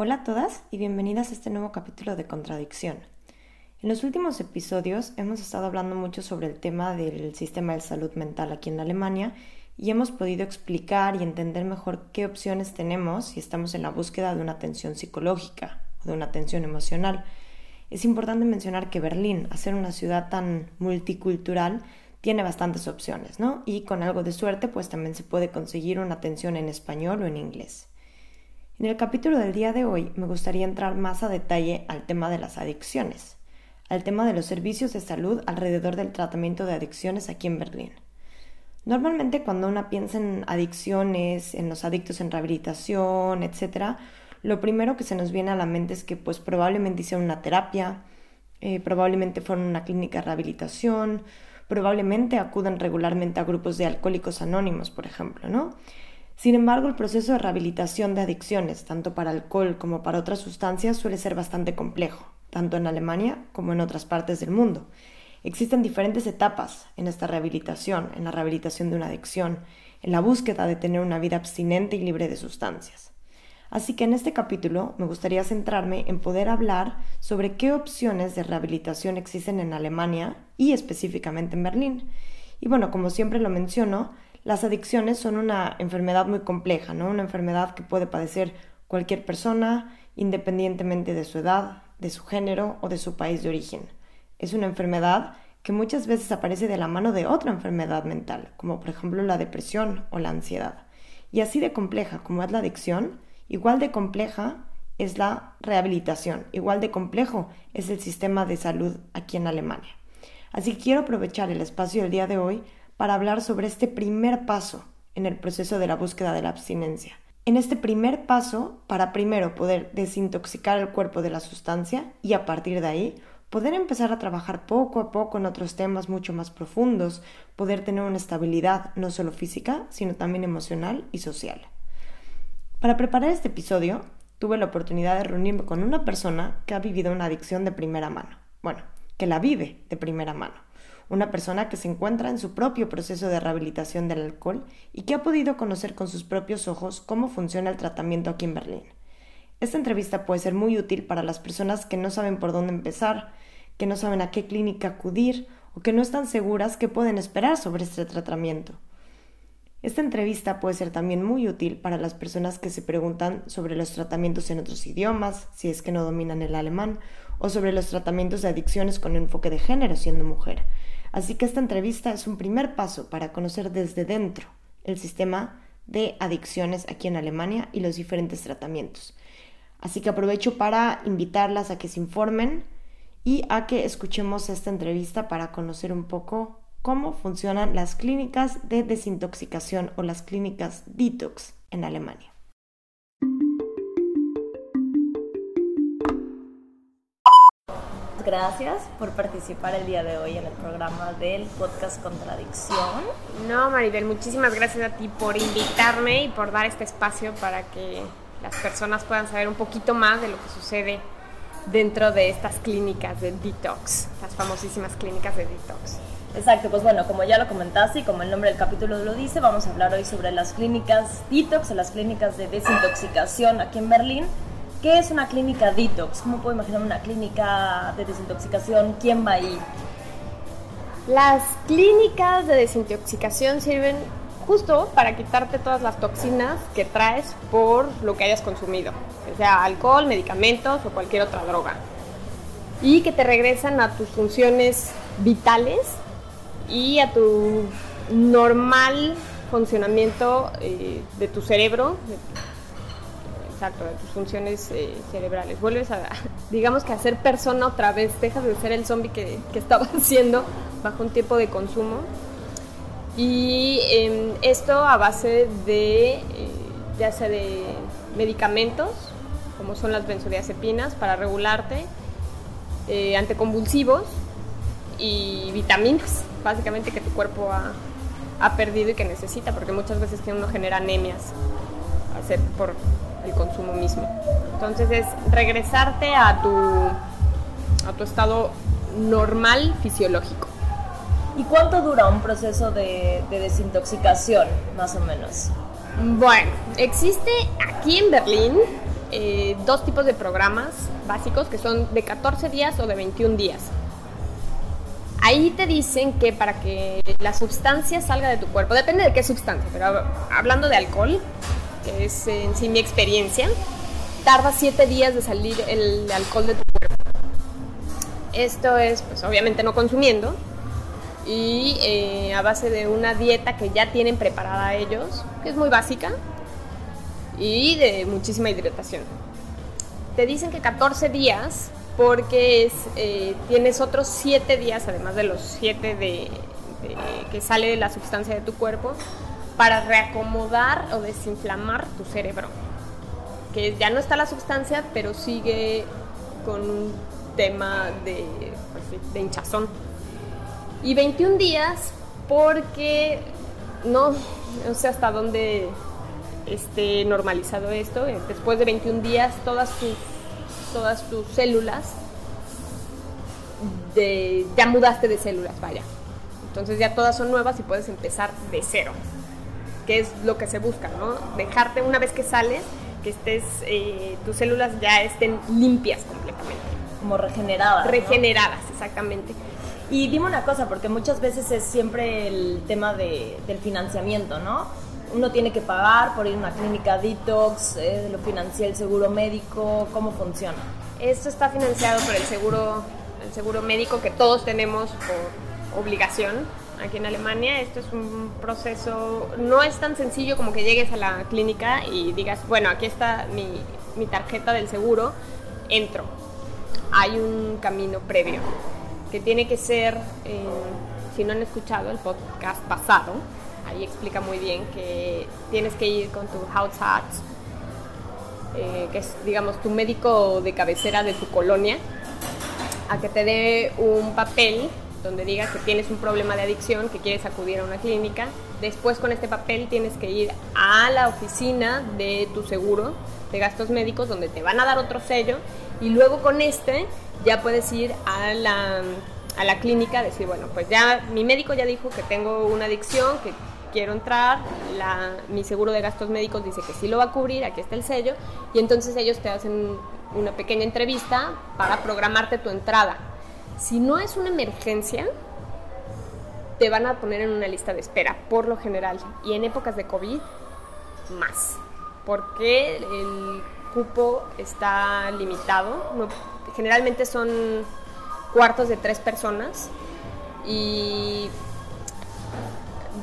Hola a todas y bienvenidas a este nuevo capítulo de Contradicción. En los últimos episodios hemos estado hablando mucho sobre el tema del sistema de salud mental aquí en Alemania y hemos podido explicar y entender mejor qué opciones tenemos si estamos en la búsqueda de una atención psicológica o de una atención emocional. Es importante mencionar que Berlín, al ser una ciudad tan multicultural, tiene bastantes opciones, ¿no? Y con algo de suerte, pues también se puede conseguir una atención en español o en inglés. En el capítulo del día de hoy me gustaría entrar más a detalle al tema de las adicciones, al tema de los servicios de salud alrededor del tratamiento de adicciones aquí en Berlín. Normalmente cuando uno piensa en adicciones, en los adictos en rehabilitación, etc., lo primero que se nos viene a la mente es que pues probablemente hicieron una terapia, eh, probablemente fueron a una clínica de rehabilitación, probablemente acudan regularmente a grupos de alcohólicos anónimos, por ejemplo, ¿no? Sin embargo, el proceso de rehabilitación de adicciones, tanto para alcohol como para otras sustancias, suele ser bastante complejo, tanto en Alemania como en otras partes del mundo. Existen diferentes etapas en esta rehabilitación, en la rehabilitación de una adicción, en la búsqueda de tener una vida abstinente y libre de sustancias. Así que en este capítulo me gustaría centrarme en poder hablar sobre qué opciones de rehabilitación existen en Alemania y específicamente en Berlín. Y bueno, como siempre lo menciono, las adicciones son una enfermedad muy compleja, ¿no? Una enfermedad que puede padecer cualquier persona, independientemente de su edad, de su género o de su país de origen. Es una enfermedad que muchas veces aparece de la mano de otra enfermedad mental, como por ejemplo la depresión o la ansiedad. Y así de compleja como es la adicción, igual de compleja es la rehabilitación, igual de complejo es el sistema de salud aquí en Alemania. Así que quiero aprovechar el espacio del día de hoy para hablar sobre este primer paso en el proceso de la búsqueda de la abstinencia. En este primer paso, para primero poder desintoxicar el cuerpo de la sustancia y a partir de ahí poder empezar a trabajar poco a poco en otros temas mucho más profundos, poder tener una estabilidad no solo física, sino también emocional y social. Para preparar este episodio, tuve la oportunidad de reunirme con una persona que ha vivido una adicción de primera mano. Bueno, que la vive de primera mano una persona que se encuentra en su propio proceso de rehabilitación del alcohol y que ha podido conocer con sus propios ojos cómo funciona el tratamiento aquí en Berlín. Esta entrevista puede ser muy útil para las personas que no saben por dónde empezar, que no saben a qué clínica acudir o que no están seguras qué pueden esperar sobre este tratamiento. Esta entrevista puede ser también muy útil para las personas que se preguntan sobre los tratamientos en otros idiomas, si es que no dominan el alemán, o sobre los tratamientos de adicciones con enfoque de género siendo mujer, Así que esta entrevista es un primer paso para conocer desde dentro el sistema de adicciones aquí en Alemania y los diferentes tratamientos. Así que aprovecho para invitarlas a que se informen y a que escuchemos esta entrevista para conocer un poco cómo funcionan las clínicas de desintoxicación o las clínicas detox en Alemania. Gracias por participar el día de hoy en el programa del podcast Contradicción. No, Maribel, muchísimas gracias a ti por invitarme y por dar este espacio para que las personas puedan saber un poquito más de lo que sucede dentro de estas clínicas de detox, las famosísimas clínicas de detox. Exacto, pues bueno, como ya lo comentaste y como el nombre del capítulo lo dice, vamos a hablar hoy sobre las clínicas detox las clínicas de desintoxicación aquí en Berlín ¿Qué es una clínica detox? ¿Cómo puedo imaginar una clínica de desintoxicación? ¿Quién va ahí? Las clínicas de desintoxicación sirven justo para quitarte todas las toxinas que traes por lo que hayas consumido, sea alcohol, medicamentos o cualquier otra droga. Y que te regresan a tus funciones vitales y a tu normal funcionamiento eh, de tu cerebro, exacto, de tus funciones eh, cerebrales. Vuelves a, digamos que a ser persona otra vez, dejas de ser el zombie que, que estabas haciendo bajo un tiempo de consumo. Y em, esto a base de, eh, ya sea de medicamentos, como son las benzodiazepinas, para regularte, eh, anticonvulsivos y vitaminas, básicamente que tu cuerpo ha, ha perdido y que necesita, porque muchas veces uno genera anemias hacer por el consumo mismo. Entonces es regresarte a tu, a tu estado normal fisiológico. ¿Y cuánto dura un proceso de, de desintoxicación, más o menos? Bueno, existe aquí en Berlín eh, dos tipos de programas básicos que son de 14 días o de 21 días. Ahí te dicen que para que la sustancia salga de tu cuerpo, depende de qué sustancia, pero hablando de alcohol, que es en sí mi experiencia, tarda 7 días de salir el alcohol de tu cuerpo. Esto es, pues obviamente no consumiendo y eh, a base de una dieta que ya tienen preparada ellos, que es muy básica, y de muchísima hidratación. Te dicen que 14 días porque es, eh, tienes otros 7 días, además de los 7 de, que sale la sustancia de tu cuerpo, para reacomodar o desinflamar tu cerebro. Que ya no está la sustancia, pero sigue con un tema de, pues, hinchazón. Y 21 días porque no, sé hasta dónde esté normalizado esto. Después de 21 días todas tus todas tus células, ya mudaste de células, vaya. Entonces ya todas son nuevas y puedes empezar de cero, que es lo que se busca, ¿no? Dejarte una vez que sales, que estés, eh, tus células ya estén limpias completamente. Como regeneradas. Regeneradas, exactamente. Y dime una cosa, porque muchas veces es siempre el tema de, del financiamiento, ¿no? uno tiene que pagar por ir a una clínica detox, eh, lo financia el seguro médico, ¿cómo funciona? Esto está financiado por el seguro, el seguro médico que todos tenemos por obligación aquí en Alemania. Esto es un proceso, no es tan sencillo como que llegues a la clínica y digas, bueno, aquí está mi, mi tarjeta del seguro, entro. Hay un camino previo que tiene que ser, eh, si no han escuchado el podcast pasado, ahí explica muy bien que tienes que ir con tu Hausarzt, eh, que es, digamos, tu médico de cabecera de tu colonia, a que te dé un papel donde diga que tienes un problema de adicción, que quieres acudir a una clínica. Después con este papel tienes que ir a la oficina de tu seguro de gastos médicos donde te van a dar otro sello y luego con este ya puedes ir a la, a la clínica, decir, bueno, pues ya mi médico ya dijo que tengo una adicción, que quiero entrar, mi seguro de gastos médicos dice que sí lo va a cubrir, aquí está el sello, y entonces ellos te hacen una pequeña entrevista para programarte tu entrada. Si no es una emergencia, te van a poner en una lista de espera, por lo general, y en épocas de COVID, más, porque el cupo está limitado, generalmente son cuartos de tres personas, y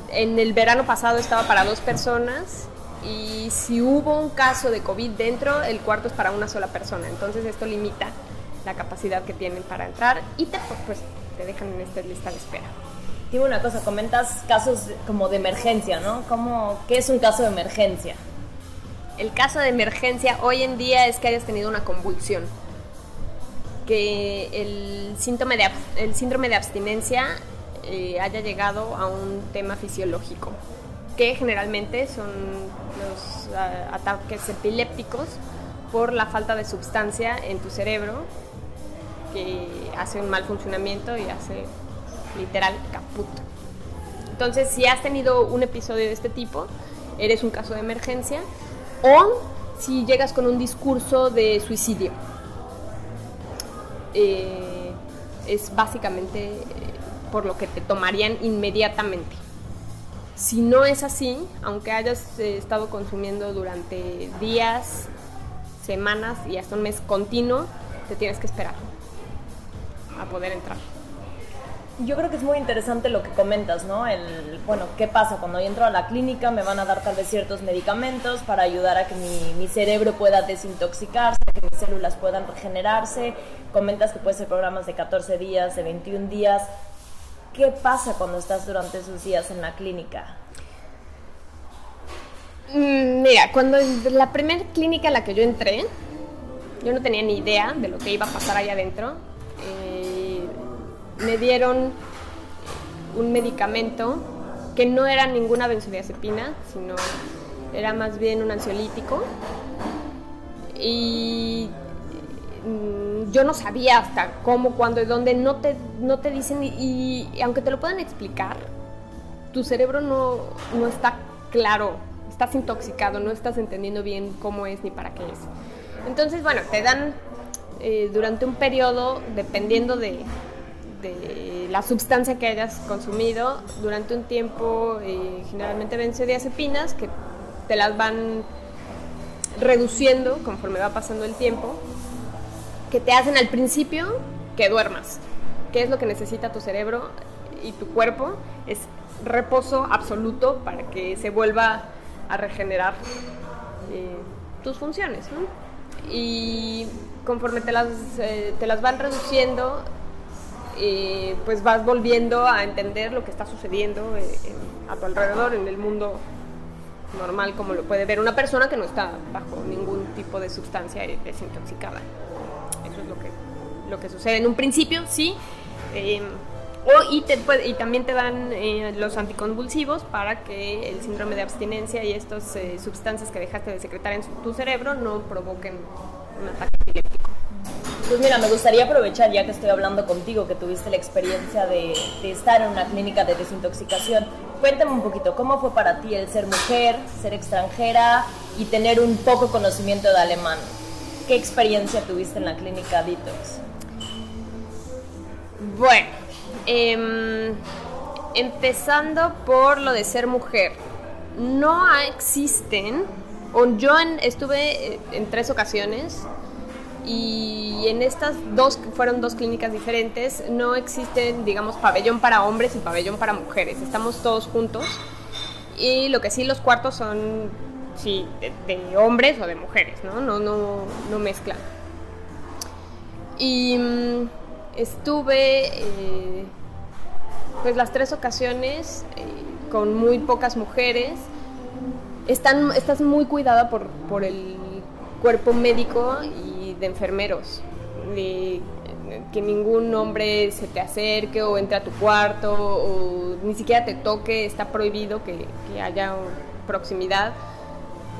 en el verano pasado estaba para dos personas. Y si hubo un caso de COVID dentro, el cuarto es para una sola persona. Entonces esto limita la capacidad que tienen para entrar y te, pues, te dejan en esta lista de espera. Dime una cosa, comentas casos como de emergencia, ¿no? ¿Cómo, ¿Qué es un caso de emergencia? El caso de emergencia hoy en día es que hayas tenido una convulsión, que el síndrome de, el síndrome de abstinencia eh, haya llegado a un tema fisiológico, que generalmente son los ah, ataques epilépticos por la falta de sustancia en tu cerebro, hace un mal funcionamiento y hace literal caput. Entonces, si has tenido un episodio de este tipo, eres un caso de emergencia, o si llegas con un discurso de suicidio. Eh, es básicamente por lo que te tomarían inmediatamente. Si no es así, aunque hayas eh, estado consumiendo durante días, semanas y hasta un mes continuo, te tienes que esperar poder entrar. Yo creo que es muy interesante lo que comentas, ¿no? El, bueno, ¿qué pasa? Cuando yo entro a la clínica me van a dar tal vez ciertos medicamentos para ayudar a que mi, mi cerebro pueda desintoxicarse, que mis células puedan regenerarse. Comentas que puede ser programas de 14 días, de 21 días. ¿Qué pasa cuando estás durante esos días en la clínica? Mm, mira, cuando la primera clínica a la que yo entré, yo no tenía ni idea de lo que iba a pasar ahí adentro. Eh, me dieron un medicamento que no era ninguna benzodiazepina, sino era más bien un ansiolítico. Y Mm, yo no sabía hasta cómo, cuándo y dónde, no te, no te dicen y, aunque te lo puedan explicar, tu cerebro no, no está claro, estás intoxicado, no estás entendiendo bien cómo es ni para qué es. Entonces, bueno, te dan eh, durante un periodo, dependiendo de, de, la sustancia que hayas consumido, durante un tiempo, eh, generalmente benzodiazepinas, que te las van reduciendo conforme va pasando el tiempo, que te hacen al principio que duermas. ¿Qué es lo que necesita tu cerebro y tu cuerpo? Es reposo absoluto para que se vuelva a regenerar eh, tus funciones. Y conforme te las, eh, te las van reduciendo, eh, pues vas volviendo a entender lo que está sucediendo a tu alrededor, en el mundo normal, como lo puede ver una persona que no está bajo ningún tipo de sustancia desintoxicada. Eso es lo que, lo que sucede. En un principio, sí. O, y, y, también te dan eh, los anticonvulsivos para que el síndrome de abstinencia y estas eh, sustancias que dejaste de secretar en tu cerebro no provoquen un ataque. Pues mira, me gustaría aprovechar ya que estoy hablando contigo, que tuviste la experiencia de, estar en una clínica de desintoxicación. Cuéntame un poquito, ¿cómo fue para ti el ser mujer, ser extranjera y tener un poco conocimiento de alemán? ¿Qué experiencia tuviste en la clínica Detox? Bueno, Em, empezando por lo de ser mujer. No existen, o yo estuve eh, en tres ocasiones y en estas dos, fueron dos clínicas diferentes, no existen, digamos, pabellón para hombres y pabellón para mujeres. Estamos todos juntos y lo que sí los cuartos son, sí, de, hombres o de mujeres, ¿no? No, no, no mezclan. Y mm, estuve eh, pues las tres ocasiones eh, con muy pocas mujeres. Están, estás muy cuidada por, por el cuerpo médico de enfermeros. Que ningún hombre se te acerque o entre a tu cuarto o ni siquiera te toque, está prohibido que, que haya proximidad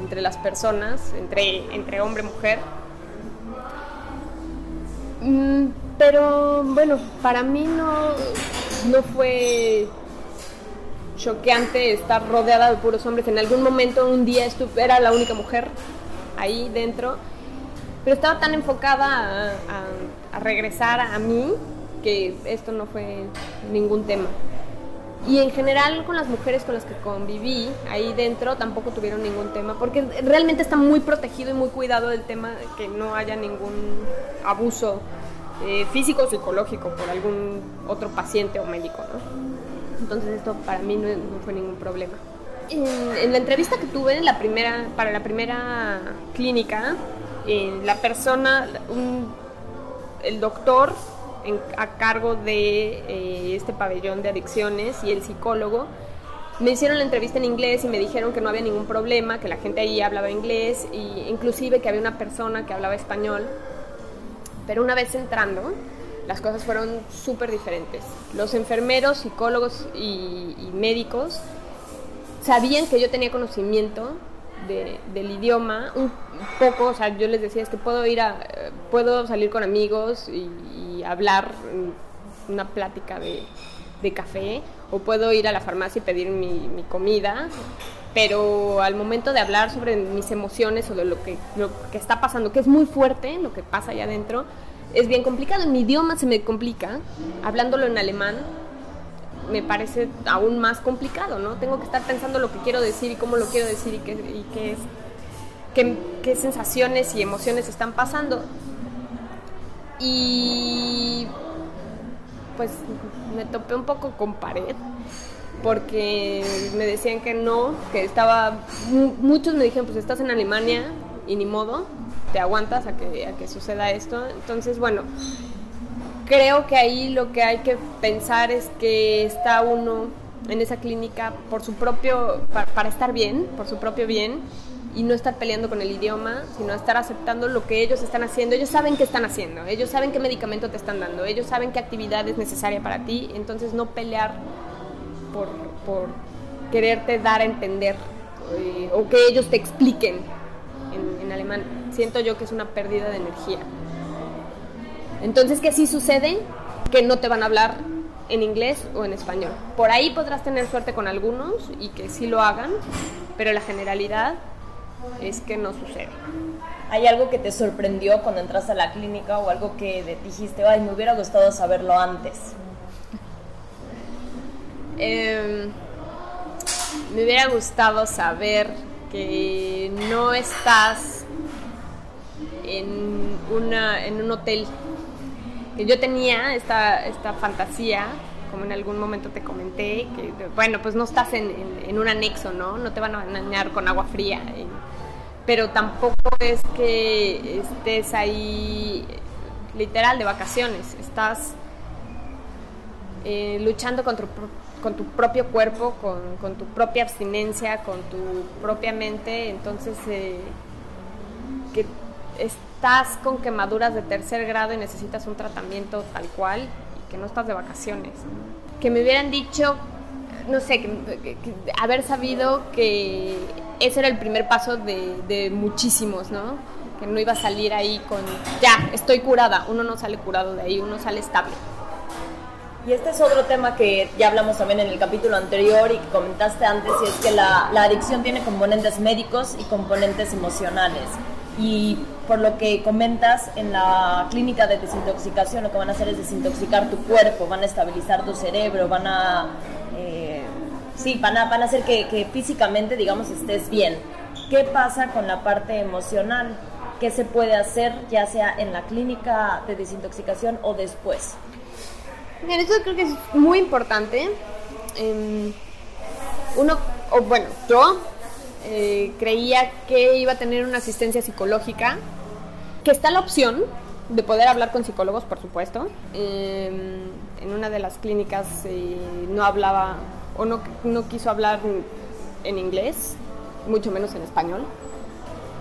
entre las personas, entre, entre hombre y mujer. Mm, pero bueno, para mí no, no fue choqueante estar rodeada de puros hombres. En algún momento, un día, era la única mujer ahí dentro, pero estaba tan enfocada a, regresar a mí que esto no fue ningún tema. Y en general con las mujeres con las que conviví ahí dentro tampoco tuvieron ningún tema, porque realmente está muy protegido y muy cuidado el tema de que no haya ningún abuso eh, físico o psicológico por algún otro paciente o médico, ¿no? Entonces esto para mí no, fue ningún problema. En, la entrevista que tuve en la primera, para la primera clínica, la persona, el doctor a cargo de eh, este pabellón de adicciones y el psicólogo, me hicieron la entrevista en inglés y me dijeron que no había ningún problema, que la gente ahí hablaba inglés e inclusive que había una persona que hablaba español pero una vez entrando, las cosas fueron súper diferentes. Los enfermeros, psicólogos y, médicos sabían que yo tenía conocimiento del idioma, un poco, o sea, yo les decía, es que puedo ir a, puedo salir con amigos y, hablar una plática de, café, o puedo ir a la farmacia y pedir mi comida, pero al momento de hablar sobre mis emociones o de lo que, lo que está pasando, que es muy fuerte, lo que pasa allá adentro, es bien complicado. En mi idioma se me complica, hablándolo en alemán me parece aún más complicado, ¿no? Tengo que estar pensando lo que quiero decir y cómo lo quiero decir y qué, y qué, es, qué, qué sensaciones y emociones están pasando. Y pues me topé un poco con pared porque me decían que no, que estaba, muchos me dijeron, pues estás en Alemania y ni modo, te aguantas a que, a que suceda esto. Entonces, bueno, creo que ahí lo que hay que pensar es que está uno en esa clínica por su propio, para, estar bien, por su propio bien, y no estar peleando con el idioma, sino estar aceptando lo que ellos están haciendo. Ellos saben qué están haciendo, ellos saben qué medicamento te están dando, ellos saben qué actividad es necesaria para ti, entonces no pelear por, quererte dar a entender eh, o que ellos te expliquen en, alemán. Siento yo que es una pérdida de energía. Entonces, ¿qué sí sucede? Que no te van a hablar en inglés o en español. Por ahí podrás tener suerte con algunos y que sí lo hagan, pero la generalidad es que no sucede. ¿Hay algo que te sorprendió cuando entraste a la clínica o algo que dijiste, ay, me hubiera gustado saberlo antes? Em, me hubiera gustado saber que no estás en, una, en un hotel. Yo tenía esta, esta fantasía, como en algún momento te comenté, que bueno, pues no estás en, en, un anexo, ¿no? No te van a bañar con agua fría. pero tampoco es que estés ahí literal de vacaciones, estás eh, luchando contra con tu propio cuerpo, con, tu propia abstinencia, con tu propia mente, entonces eh, que estás con quemaduras de tercer grado y necesitas un tratamiento tal cual y que no estás de vacaciones. Que me hubieran dicho, no sé, haber sabido que ese era el primer paso de, de muchísimos, ¿no? Que no iba a salir ahí con, ya, estoy curada. Uno no sale curado de ahí, uno sale estable. Y este es otro tema que ya hablamos también en el capítulo anterior y que comentaste antes, y es que la, la adicción tiene componentes médicos y componentes emocionales. Y por lo que comentas, en la clínica de desintoxicación lo que van a hacer es desintoxicar tu cuerpo, van a estabilizar tu cerebro, van a... Eh, sí, van a, van a hacer que, que físicamente, digamos, estés bien. ¿Qué pasa con la parte emocional? ¿Qué se puede hacer ya sea en la clínica de desintoxicación o después? Bien, eso creo que es muy importante. Em, uno, o bueno, yo eh, creía que iba a tener una asistencia psicológica, que está la opción de poder hablar con psicólogos, por supuesto. Em, en una de las clínicas eh, no hablaba o no, no quiso hablar en inglés, mucho menos en español,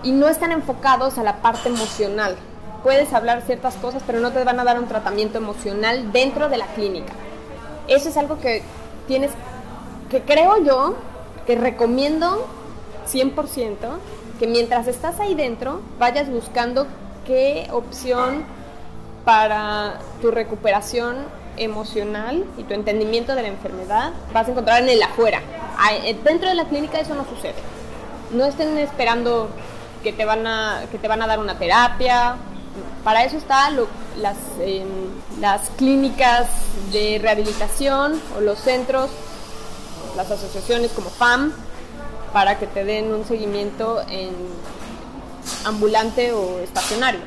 y no están enfocados a la parte emocional puedes hablar ciertas cosas, pero no te van a dar un tratamiento emocional dentro de la clínica. Eso es algo que tienes, que creo yo, que recomiendo 100%, que mientras estás ahí dentro, vayas buscando qué opción para tu recuperación emocional y tu entendimiento de la enfermedad vas a encontrar en el afuera. Eh, dentro de la clínica eso no sucede. No estén esperando que te van a, que te van a dar una terapia para eso están las, em, las clínicas de rehabilitación o los centros, las asociaciones como FAM, para que te den un seguimiento en ambulante o estacionario.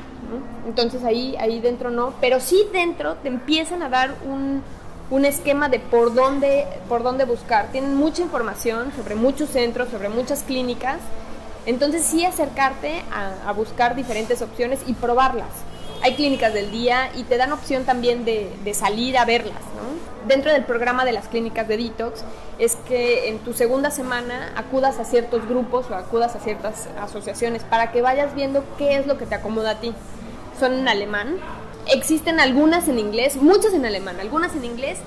Entonces ahí, ahí dentro no, pero sí dentro te empiezan a dar un, un esquema de por dónde, por dónde buscar. Tienen mucha información sobre muchos centros, sobre muchas clínicas entonces sí acercarte a, buscar diferentes opciones y probarlas. Hay clínicas del día y te dan opción también de, salir a verlas. Dentro del programa de las clínicas de detox es que en tu segunda semana acudas a ciertos grupos o acudas a ciertas asociaciones para que vayas viendo qué es lo que te acomoda a ti. Son en alemán. Existen algunas en inglés, muchas en alemán, algunas en inglés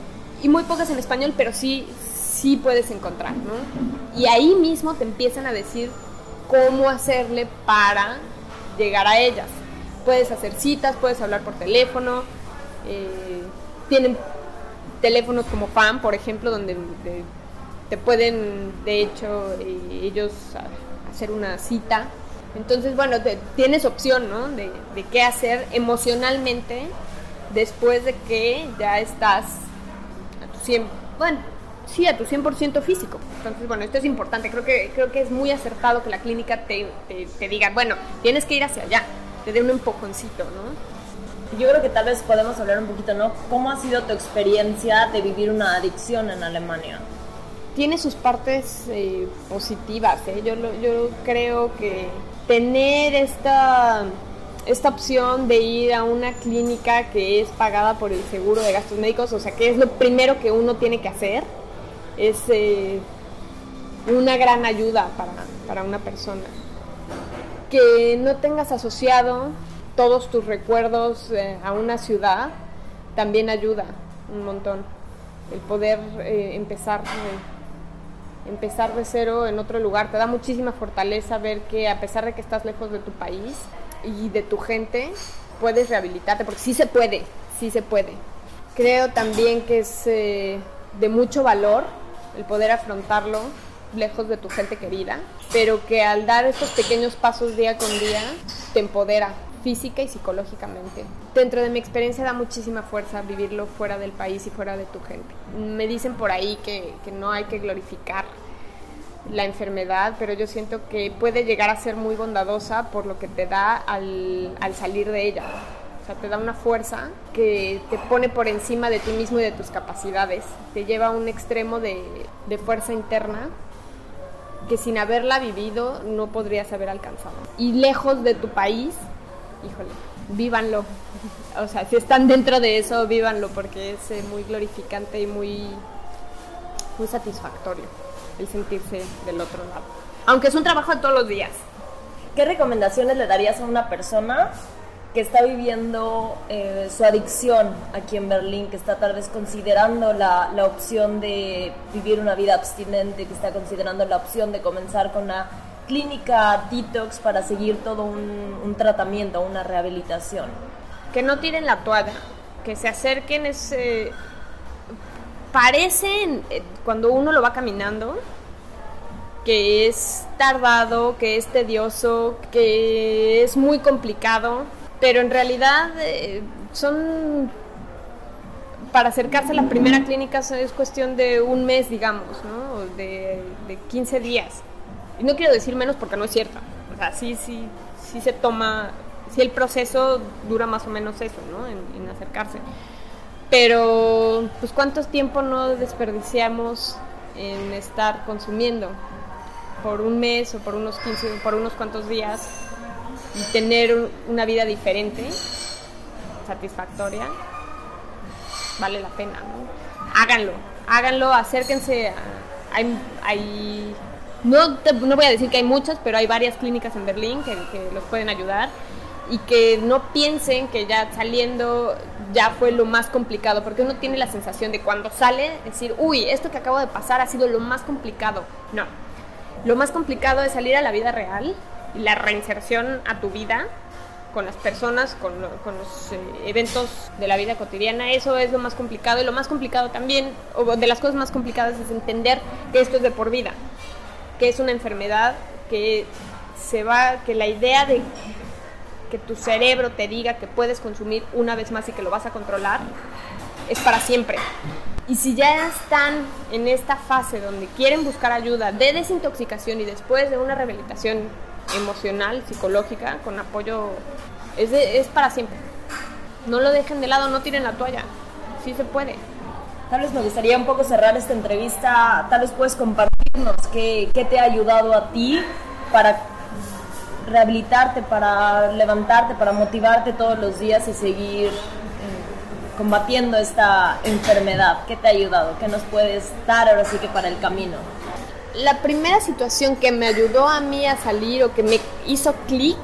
y muy pocas en español, pero sí, sí puedes encontrar. Y ahí mismo te empiezan a decir cómo hacerle para llegar a ellas. Puedes hacer citas, puedes hablar por teléfono, eh, tienen teléfonos como FAM, por ejemplo, donde te pueden, de hecho, eh, ellos hacer una cita. Entonces, bueno, tienes opción, ¿no? De, qué hacer emocionalmente después de que ya estás a tu 100, bueno, sí, a tu 100% físico. Entonces, bueno, esto es importante. Creo que, creo que es muy acertado que la clínica te, diga, bueno, tienes que ir hacia allá, te dé un empujoncito, ¿no? Yo creo que tal vez podemos hablar un poquito, ¿no? ¿Cómo ha sido tu experiencia de vivir una adicción en Alemania? Tiene sus partes eh, positivas, ¿eh? Yo, yo creo que tener esta esta opción de ir a una clínica que es pagada por el seguro de gastos médicos, o sea, que es lo primero que uno tiene que hacer, es eh, una gran ayuda para, una persona. Que no tengas asociado todos tus recuerdos eh, a una ciudad también ayuda un montón. El poder eh, empezar, empezar de cero en otro lugar te da muchísima fortaleza ver que a pesar de que estás lejos de tu país y de tu gente, puedes rehabilitarte, porque sí se puede, sí se puede. Creo también que es de mucho valor el poder afrontarlo lejos de tu gente querida, pero que al dar estos pequeños pasos día con día te empodera física y psicológicamente. Dentro de mi experiencia da muchísima fuerza vivirlo fuera del país y fuera de tu gente. Me dicen por ahí que, que no hay que glorificar la enfermedad, pero yo siento que puede llegar a ser muy bondadosa por lo que te da al, al salir de ella. O sea, te da una fuerza que te pone por encima de ti mismo y de tus capacidades. Te lleva a un extremo de, de fuerza interna que sin haberla vivido no podrías haber alcanzado. Y lejos de tu país, híjole, vívanlo. O sea, si están dentro de eso, vívanlo porque es eh, muy glorificante y muy, muy satisfactorio el sentirse del otro lado. Aunque es un trabajo de todos los días. ¿Qué recomendaciones le darías a una persona que está viviendo eh, su adicción aquí en Berlín, que está tal vez considerando la, la, opción de vivir una vida abstinente, que está considerando la opción de comenzar con una clínica detox para seguir todo un, tratamiento, una rehabilitación? Que no tiren la toalla, que se acerquen, es, eh, parece eh, cuando uno lo va caminando que es tardado, que es tedioso, que es muy complicado, pero en realidad eh, son para acercarse a la primera clínica es cuestión de un mes, digamos, ¿no? De, de 15 días. Y no quiero decir menos porque no es cierto. O sea, sí, sí, sí se toma, sí el proceso dura más o menos eso, ¿no? En, en acercarse. Pero, pues, ¿cuánto tiempo no desperdiciamos en estar consumiendo? Por un mes o por unos 15, por unos cuantos días y tener una vida diferente, satisfactoria, vale la pena, ¿no? Háganlo, háganlo, acérquense. A, hay, hay no, te, no, voy a decir que hay muchas, pero hay varias clínicas en Berlín que, que, los pueden ayudar y que no piensen que ya saliendo ya fue lo más complicado, porque uno tiene la sensación de cuando sale decir, uy, esto que acabo de pasar ha sido lo más complicado. No, lo más complicado es salir a la vida real la reinserción a tu vida con las personas, con los eh, eventos de la vida cotidiana, eso es lo más complicado y lo más complicado también, o de las cosas más complicadas es entender que esto es de por vida, que es una enfermedad que se va, que la idea de que tu cerebro te diga que puedes consumir una vez más y que lo vas a controlar es para siempre. Y si ya están en esta fase donde quieren buscar ayuda de desintoxicación y después de una rehabilitación emocional, psicológica, con apoyo, es, es para siempre. No lo dejen de lado, no tiren la toalla. Sí se puede. Tal vez me gustaría un poco cerrar esta entrevista. Tal vez puedes compartirnos qué, qué te ha ayudado a ti para rehabilitarte, para levantarte, para motivarte todos los días y seguir eh, combatiendo esta enfermedad. ¿Qué te ha ayudado? ¿Qué nos puedes dar ahora sí que para el camino? La primera situación que me ayudó a mí a salir o que me hizo clic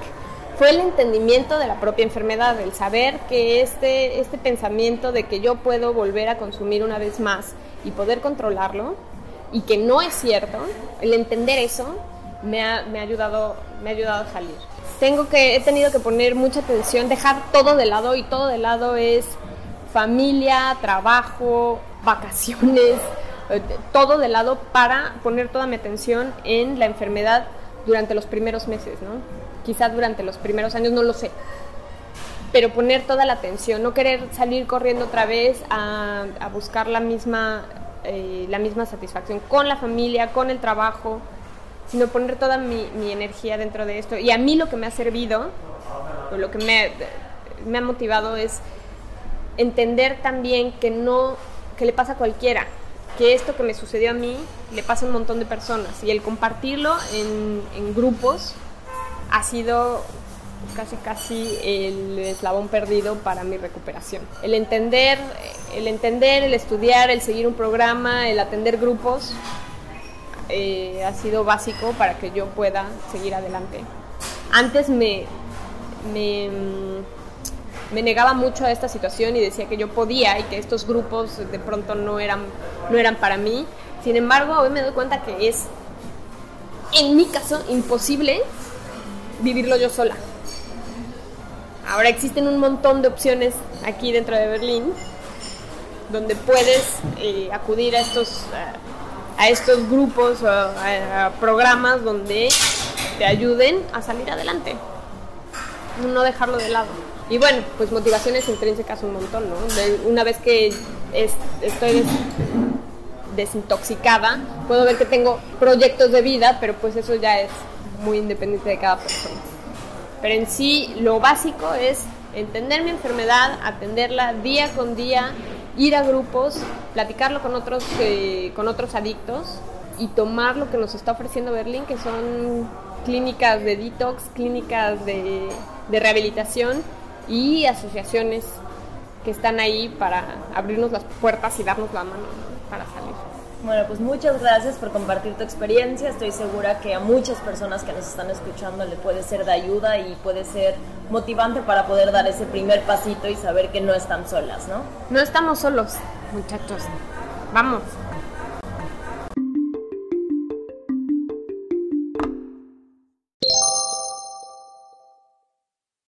fue el entendimiento de la propia enfermedad, el saber que este, este pensamiento de que yo puedo volver a consumir una vez más y poder controlarlo y que no es cierto, el entender eso me ha, me ha, ayudado, me ha ayudado a salir. Tengo que, he tenido que poner mucha atención, dejar todo de lado y todo de lado es familia, trabajo, vacaciones, todo de lado para poner toda mi atención en la enfermedad durante los primeros meses, ¿no? Quizás durante los primeros años, no lo sé. Pero poner toda la atención, no querer salir corriendo otra vez a, a buscar la misma, eh, la misma satisfacción con la familia, con el trabajo, sino poner toda mi, mi, energía dentro de esto. Y a mí lo que me ha servido, o lo que me, me ha motivado es entender también que no, que le pasa a cualquiera, que esto que me sucedió a mí le pasa a un montón de personas y el compartirlo en, en grupos ha sido casi casi el eslabón perdido para mi recuperación. El entender, el entender, el estudiar, el seguir un programa, el atender grupos eh, ha sido básico para que yo pueda seguir adelante. Antes me, me me negaba mucho a esta situación y decía que yo podía y que estos grupos de pronto no eran, no eran para mí. Sin embargo, hoy me doy cuenta que es, en mi caso, imposible vivirlo yo sola. Ahora existen un montón de opciones aquí dentro de Berlín donde puedes eh, acudir a estos a estos grupos o a, programas donde te ayuden a salir adelante. No dejarlo de lado. Y bueno, pues motivaciones intrínsecas un montón, ¿no? una vez que estoy desintoxicada, puedo ver que tengo proyectos de vida, pero pues eso ya es muy independiente de cada persona. Pero en sí, lo básico es entender mi enfermedad, atenderla día con día, ir a grupos, platicarlo con otros, eh, con otros adictos y tomar lo que nos está ofreciendo Berlín, que son clínicas de detox, clínicas de, rehabilitación y asociaciones que están ahí para abrirnos las puertas y darnos la mano para salir. Bueno, pues muchas gracias por compartir tu experiencia. Estoy segura que a muchas personas que nos están escuchando le puede ser de ayuda y puede ser motivante para poder dar ese primer pasito y saber que no están solas, ¿no? No estamos solos, muchachos. Vamos.